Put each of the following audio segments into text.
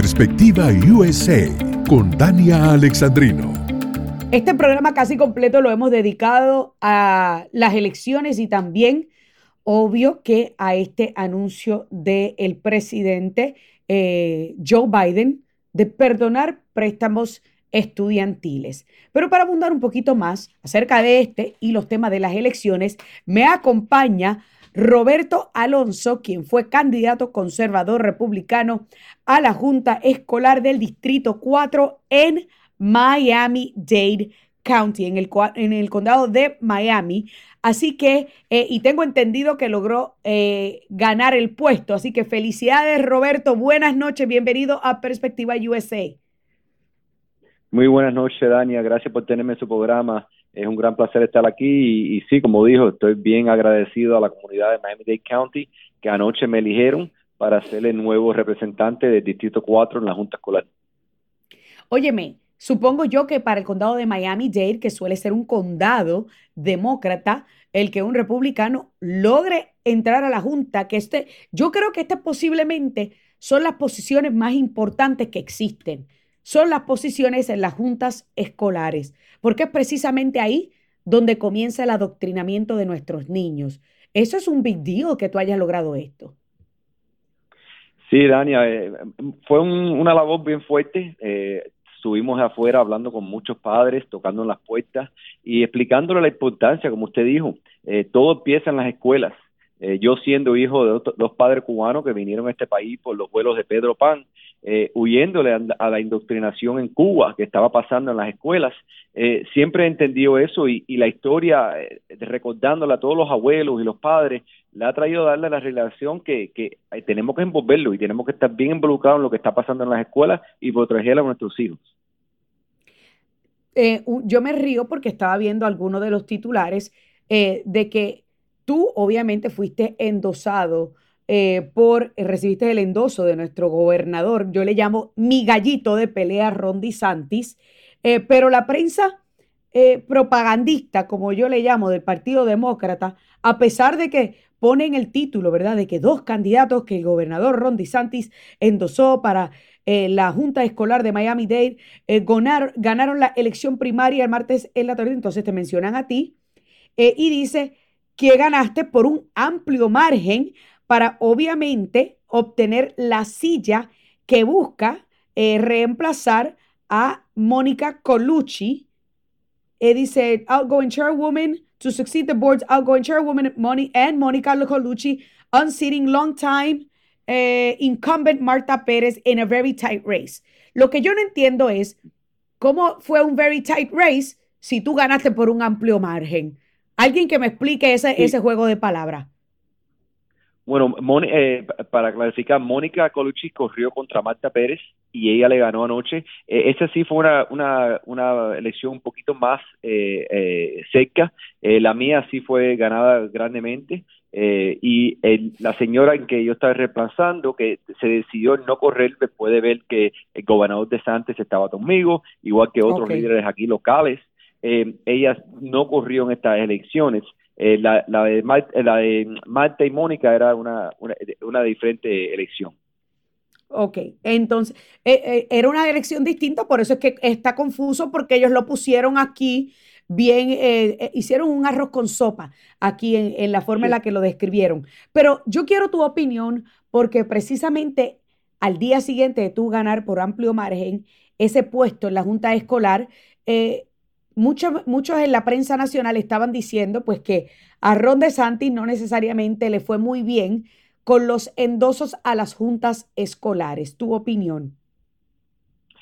Perspectiva USA con Dania Alexandrino. Este programa casi completo lo hemos dedicado a las elecciones y también, obvio, que a este anuncio del presidente eh, Joe Biden de perdonar préstamos estudiantiles. Pero para abundar un poquito más acerca de este y los temas de las elecciones, me acompaña Roberto Alonso, quien fue candidato conservador republicano a la Junta Escolar del Distrito 4 en Miami-Dade County, en el, en el condado de Miami. Así que, eh, y tengo entendido que logró eh, ganar el puesto. Así que felicidades, Roberto. Buenas noches. Bienvenido a Perspectiva USA. Muy buenas noches, Dania. Gracias por tenerme en su programa. Es un gran placer estar aquí y, y sí, como dijo, estoy bien agradecido a la comunidad de Miami-Dade County que anoche me eligieron para ser el nuevo representante del Distrito 4 en la Junta Escolar. Óyeme, Supongo yo que para el condado de Miami-Dade, que suele ser un condado demócrata, el que un republicano logre entrar a la Junta, que este, yo creo que estas posiblemente son las posiciones más importantes que existen. Son las posiciones en las juntas escolares, porque es precisamente ahí donde comienza el adoctrinamiento de nuestros niños. Eso es un big deal que tú hayas logrado esto. Sí, Dania, eh, fue una labor bien fuerte. Eh, estuvimos afuera hablando con muchos padres, tocando en las puertas y explicándole la importancia, como usted dijo, eh, todo empieza en las escuelas. Eh, yo siendo hijo de dos, padres cubanos que vinieron a este país por los vuelos de Pedro Pan, eh, huyéndole a, la indoctrinación en Cuba que estaba pasando en las escuelas, siempre he entendido eso y, la historia, recordándole a todos los abuelos y los padres, le ha traído a darle la relación que, que tenemos que envolverlo y tenemos que estar bien involucrados en lo que está pasando en las escuelas y proteger a nuestros hijos. Eh, yo me río porque estaba viendo algunos de los titulares eh, de que tú obviamente fuiste endosado eh, por, recibiste el endoso de nuestro gobernador, yo le llamo mi gallito de pelea Rondi Santis, pero la prensa propagandista, como yo le llamo, del Partido Demócrata, a pesar de que ponen el título, ¿verdad?, de que dos candidatos que el gobernador Ron Santis endosó para eh, la Junta Escolar de Miami-Dade eh, ganaron la elección primaria el martes en la tarde, entonces te mencionan a ti eh, y dice que ganaste por un amplio margen para obviamente obtener la silla que busca reemplazar a Mónica Colucci. dice, outgoing chairwoman to succeed the board's outgoing chairwoman Moni and Mónica Colucci, unseating long time eh, incumbent Marta Pérez in a very tight race. Lo que yo no entiendo es cómo fue un very tight race si tú ganaste por un amplio margen. Alguien que me explique ese, ese juego de palabras. Bueno, eh, para clarificar, Mónica Colucci corrió contra Marta Pérez y ella le ganó anoche. Eh, esa sí fue una, una, una elección un poquito más eh, seca. la mía sí fue ganada grandemente. Eh, y la señora en que yo estaba reemplazando, que se decidió no correr después de ver que el gobernador de Santos estaba conmigo, igual que otros líderes aquí locales, eh, ella no corrió en estas elecciones. Eh, la, la, de Marta, la de Marta y Mónica era una, una, una diferente elección. Ok, entonces era una elección distinta, por eso es que está confuso porque ellos lo pusieron aquí bien, eh, eh, hicieron un arroz con sopa aquí en, la forma en la que lo describieron. Pero yo quiero tu opinión porque precisamente al día siguiente de tú ganar por amplio margen ese puesto en la Junta Escolar, eh, muchos, muchos en la prensa nacional estaban diciendo pues que a Ron DeSantis no necesariamente le fue muy bien con los endosos a las juntas escolares. ¿Tu opinión?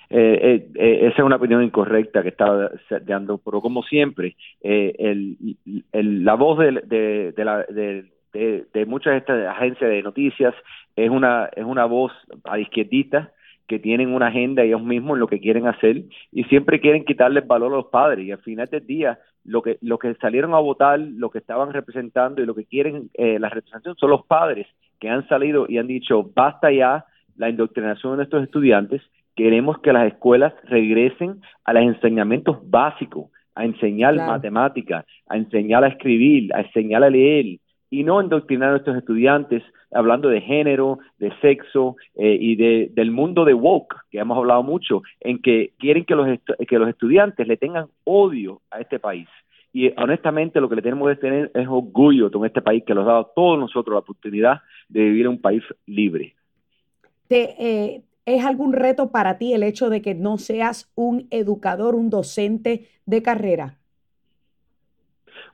Eh, eh, eh, esa es una opinión incorrecta que estaba dando, pero como siempre, el, la voz de, la, de, muchas de estas agencias de noticias es una, es una voz a izquierdita que tienen una agenda ellos mismos en lo que quieren hacer y siempre quieren quitarle valor a los padres. Y al final del día lo que lo que salieron a votar, lo que estaban representando y lo que quieren la representación son los padres que han salido y han dicho basta ya la indoctrinación de nuestros estudiantes. Queremos que las escuelas regresen a los enseñamientos básicos, a enseñar matemáticas, a enseñar a escribir, a enseñar a leer, y no endoctrinar a nuestros estudiantes hablando de género, de sexo eh, y de, del mundo de woke, que hemos hablado mucho, en que quieren que los, que los estudiantes le tengan odio a este país. Y honestamente lo que le tenemos que tener es orgullo con este país que nos ha dado a todos nosotros la oportunidad de vivir en un país libre. Te, eh, ¿Es algún reto para ti el hecho de que no seas un educador, un docente de carrera?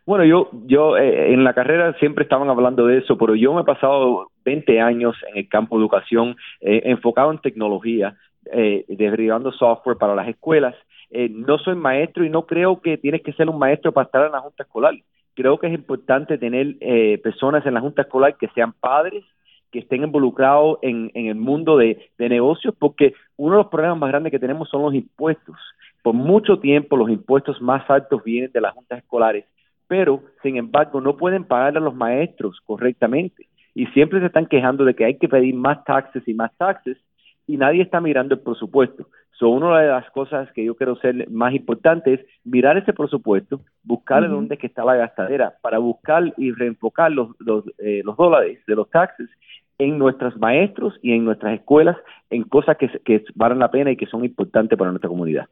Bueno, yo, yo eh, en la carrera siempre estaban hablando de eso, pero yo me he pasado 20 años en el campo de educación eh, enfocado en tecnología, eh, derivando software para las escuelas. Eh, no soy maestro y no creo que tienes que ser un maestro para estar en la junta escolar. Creo que es importante tener personas en la junta escolar que sean padres, que estén involucrados en, el mundo de negocios, porque uno de los problemas más grandes que tenemos son los impuestos. Por mucho tiempo los impuestos más altos vienen de las juntas escolares pero sin embargo no pueden pagar a los maestros correctamente y siempre se están quejando de que hay que pedir más taxes y más taxes y nadie está mirando el presupuesto. So, una de las cosas que yo quiero ser más importante es mirar ese presupuesto, buscar dónde que está la gastadera para buscar y reenfocar los, los, eh, los dólares de los taxes en nuestros maestros y en nuestras escuelas en cosas que, que valen la pena y que son importantes para nuestra comunidad.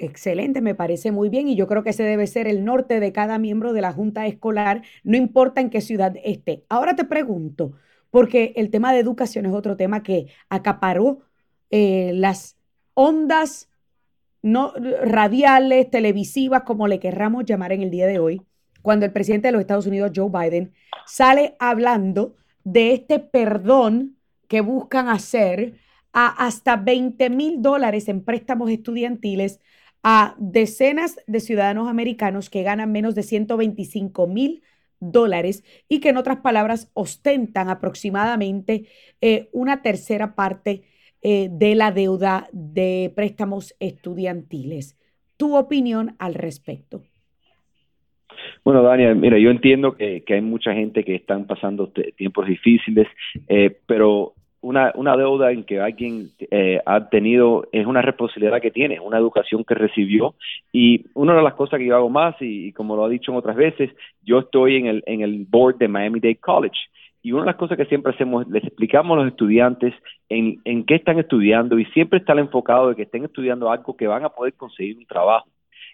Excelente, me parece muy bien y yo creo que ese debe ser el norte de cada miembro de la Junta Escolar, no importa en qué ciudad esté. Ahora te pregunto, porque el tema de educación es otro tema que acaparó eh, las ondas no radiales, televisivas, como le querramos llamar en el día de hoy, cuando el presidente de los Estados Unidos, Joe Biden, sale hablando de este perdón que buscan hacer a hasta 20 mil dólares en préstamos estudiantiles a decenas de ciudadanos americanos que ganan menos de 125 mil dólares y que en otras palabras ostentan aproximadamente eh, una tercera parte eh, de la deuda de préstamos estudiantiles. ¿Tu opinión al respecto? Bueno, Daniel, mira, yo entiendo que, hay mucha gente que están pasando tiempos difíciles, eh, pero una, una deuda en que alguien eh, ha tenido, es una responsabilidad que tiene, una educación que recibió. Y una de las cosas que yo hago más, y, como lo ha dicho en otras veces, yo estoy en el, en el board de Miami-Dade College. Y una de las cosas que siempre hacemos, les explicamos a los estudiantes en, en qué están estudiando y siempre está enfocado de que estén estudiando algo que van a poder conseguir un trabajo.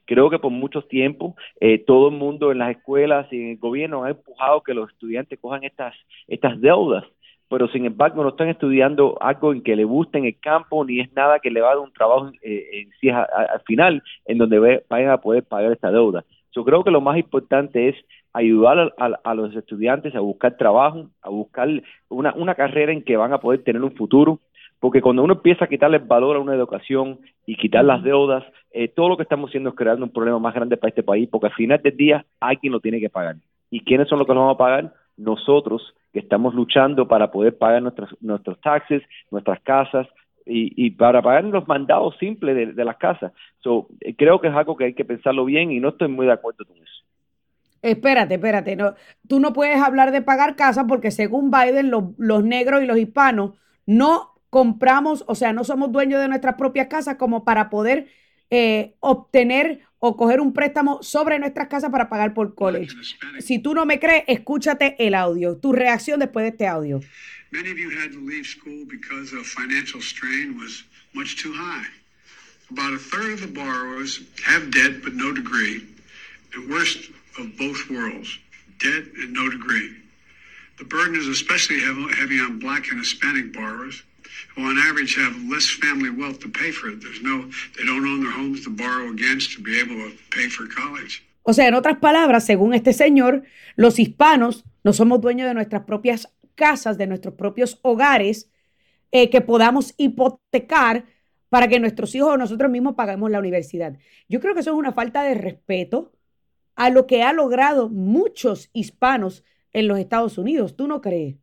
Creo que por mucho tiempo eh, todo el mundo en las escuelas y en el gobierno ha empujado que los estudiantes cojan estas, estas deudas pero sin embargo no están estudiando algo en que le guste en el campo, ni es nada que le va a dar un trabajo eh, en sí al final, en donde vayan a poder pagar esta deuda. Yo creo que lo más importante es ayudar a, los estudiantes a buscar trabajo, a buscar una, una carrera en que van a poder tener un futuro, porque cuando uno empieza a quitarle valor a una educación y quitar las deudas, eh, todo lo que estamos haciendo es creando un problema más grande para este país, porque al final del día alguien lo tiene que pagar. ¿Y quiénes son los que lo van a pagar? Nosotros, que estamos luchando para poder pagar nuestros, nuestros taxes, nuestras casas y, para pagar los mandados simples de, las casas. So, eh, creo que es algo que hay que pensarlo bien y no estoy muy de acuerdo con eso. Espérate, espérate. No, tú no puedes hablar de pagar casa porque según Biden, los negros y los hispanos no compramos, o sea, no somos dueños de nuestras propias casas como para poder eh, obtener o coger un préstamo sobre nuestras casas para pagar por college. Si tú no me crees, escúchate el audio. Tu reacción después de este audio. Many of you had to leave school because of financial strain was much too high. About a third of the borrowers have debt but no degree. The worst of both worlds, debt and no degree. The burden is especially heavy on black and Hispanic borrowers who on average have less family wealth to pay for it. There's no, they don't own their homes to borrow against to be able to pay for college. O sea, en otras palabras, según este señor, los hispanos no somos dueños de nuestras propias casas, de nuestros propios hogares, eh, que podamos hipotecar para que nuestros hijos o nosotros mismos paguemos la universidad. Yo creo que eso es una falta de respeto a lo que ha logrado muchos hispanos en los Estados Unidos. ¿Tú no crees?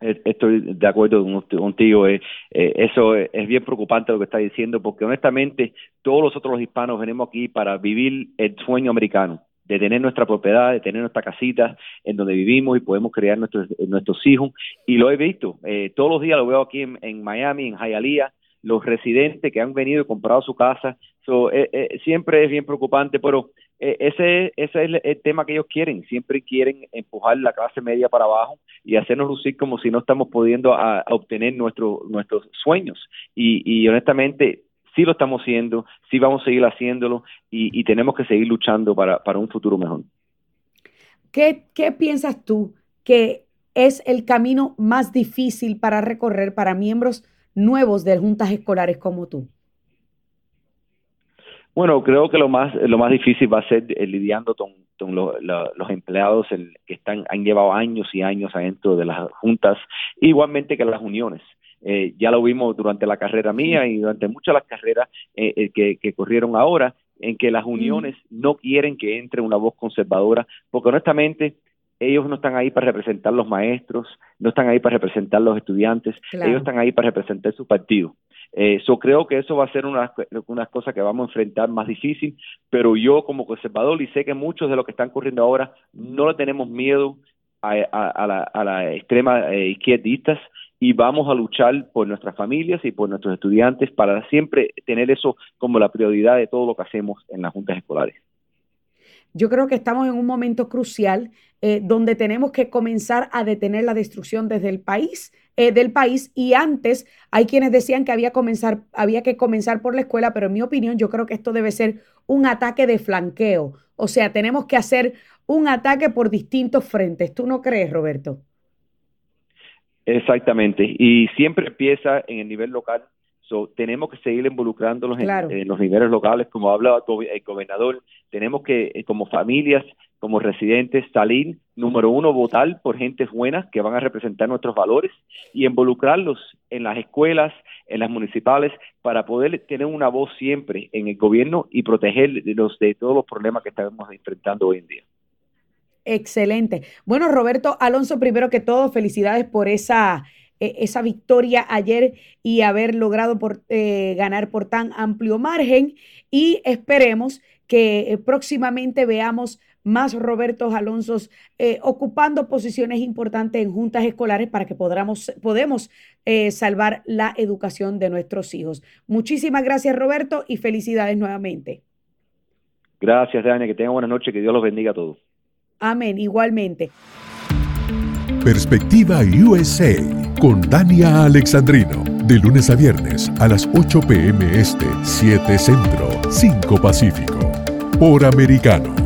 Estoy de acuerdo contigo. Eh, eh, eso es, bien preocupante lo que está diciendo, porque honestamente todos nosotros los hispanos venimos aquí para vivir el sueño americano, de tener nuestra propiedad, de tener nuestra casita en donde vivimos y podemos crear nuestros, nuestros hijos. Y lo he visto, eh, todos los días lo veo aquí en, Miami, en Hialeah, los residentes que han venido y comprado su casa. So, siempre es bien preocupante, pero eh, ese, ese es el, tema que ellos quieren. Siempre quieren empujar la clase media para abajo y hacernos lucir como si no estamos pudiendo a, obtener nuestro, nuestros sueños. Y, y honestamente, sí lo estamos haciendo, sí vamos a seguir haciéndolo y, tenemos que seguir luchando para, para un futuro mejor. ¿Qué, ¿Qué piensas tú que es el camino más difícil para recorrer para miembros nuevos de juntas escolares como tú? Bueno, creo que lo más lo más difícil va a ser eh, lidiando con, los empleados que están han llevado años y años adentro de las juntas, igualmente que las uniones. Eh, ya lo vimos durante la carrera mía y durante muchas de las carreras eh, que, corrieron ahora, en que las uniones no quieren que entre una voz conservadora, porque honestamente ellos no están ahí para representar los maestros, no están ahí para representar los estudiantes, ellos están ahí para representar su partido. Eh, creo que eso va a ser una, una cosa que vamos a enfrentar más difícil, pero yo como conservador y sé que muchos de los que están corriendo ahora no le tenemos miedo a, la, a la, extrema eh, izquierdistas y vamos a luchar por nuestras familias y por nuestros estudiantes para siempre tener eso como la prioridad de todo lo que hacemos en las juntas escolares. Yo creo que estamos en un momento crucial eh, donde tenemos que comenzar a detener la destrucción desde el país, eh, del país. Y antes hay quienes decían que había, comenzar, había que comenzar por la escuela, pero en mi opinión yo creo que esto debe ser un ataque de flanqueo. O sea, tenemos que hacer un ataque por distintos frentes. ¿Tú no crees, Roberto? Exactamente. Y siempre empieza en el nivel local tenemos que seguir involucrándolos en, los niveles locales, como habla el gobernador. Tenemos que, eh, como familias, como residentes, salir, número uno, votar por gentes buenas que van a representar nuestros valores y involucrarlos en las escuelas, en las municipales, para poder tener una voz siempre en el gobierno y protegerlos de todos los problemas que estamos enfrentando hoy en día. Excelente. Bueno, Roberto Alonso, primero que todo, felicidades por esa e-, esa victoria ayer y haber logrado por, eh, ganar por tan amplio margen y esperemos que eh, próximamente veamos más Robertos Alonsos eh, ocupando posiciones importantes en juntas escolares para que podamos, podemos salvar la educación de nuestros hijos. Muchísimas gracias Roberto y felicidades nuevamente. Gracias, Dani, que tengan buena noche, que Dios los bendiga a todos. Amén, igualmente. Perspectiva USA con Dania Alexandrino. De lunes a viernes a las 8 p.m. Este, 7 Centro, 5 Pacífico. Por Americano.